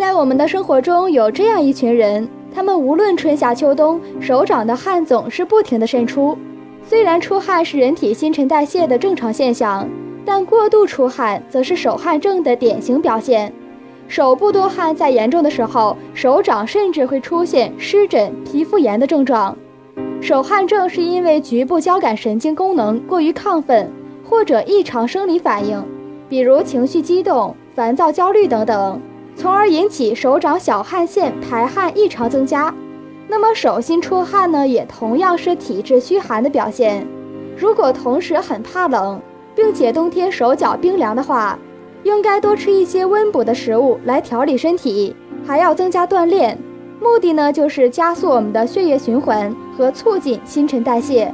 在我们的生活中有这样一群人，他们无论春夏秋冬，手掌的汗总是不停的渗出。虽然出汗是人体新陈代谢的正常现象，但过度出汗则是手汗症的典型表现。手部多汗在严重的时候，手掌甚至会出现湿疹、皮肤炎的症状。手汗症是因为局部交感神经功能过于亢奋，或者异常生理反应，比如情绪激动、烦躁、焦虑等等。从而引起手掌小汗腺排汗异常增加，那么手心出汗呢，也同样是体质虚寒的表现。如果同时很怕冷，并且冬天手脚冰凉的话，应该多吃一些温补的食物来调理身体，还要增加锻炼，目的呢就是加速我们的血液循环和促进新陈代谢。